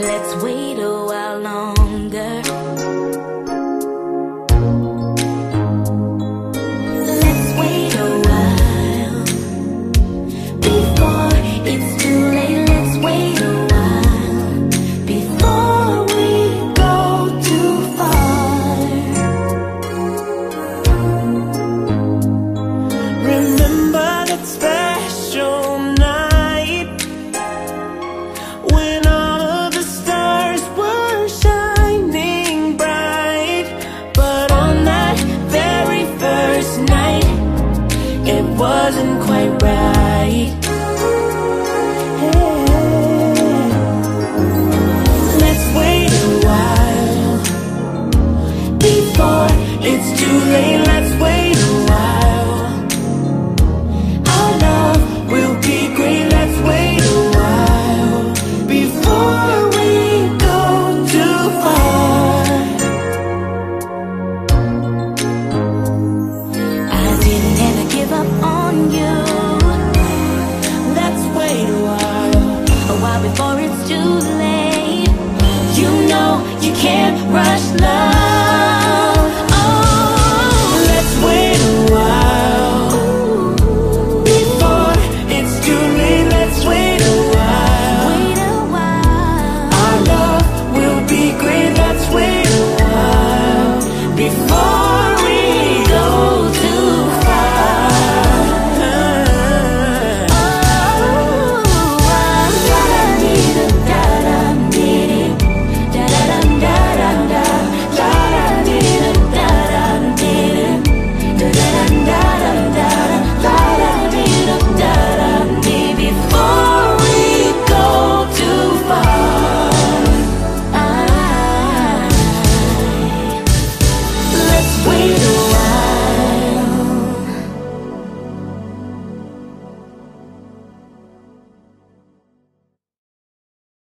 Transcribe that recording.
Let's wait. wasn't quite right. Let's wait a while Before it's too late Let's wait you can't rush love.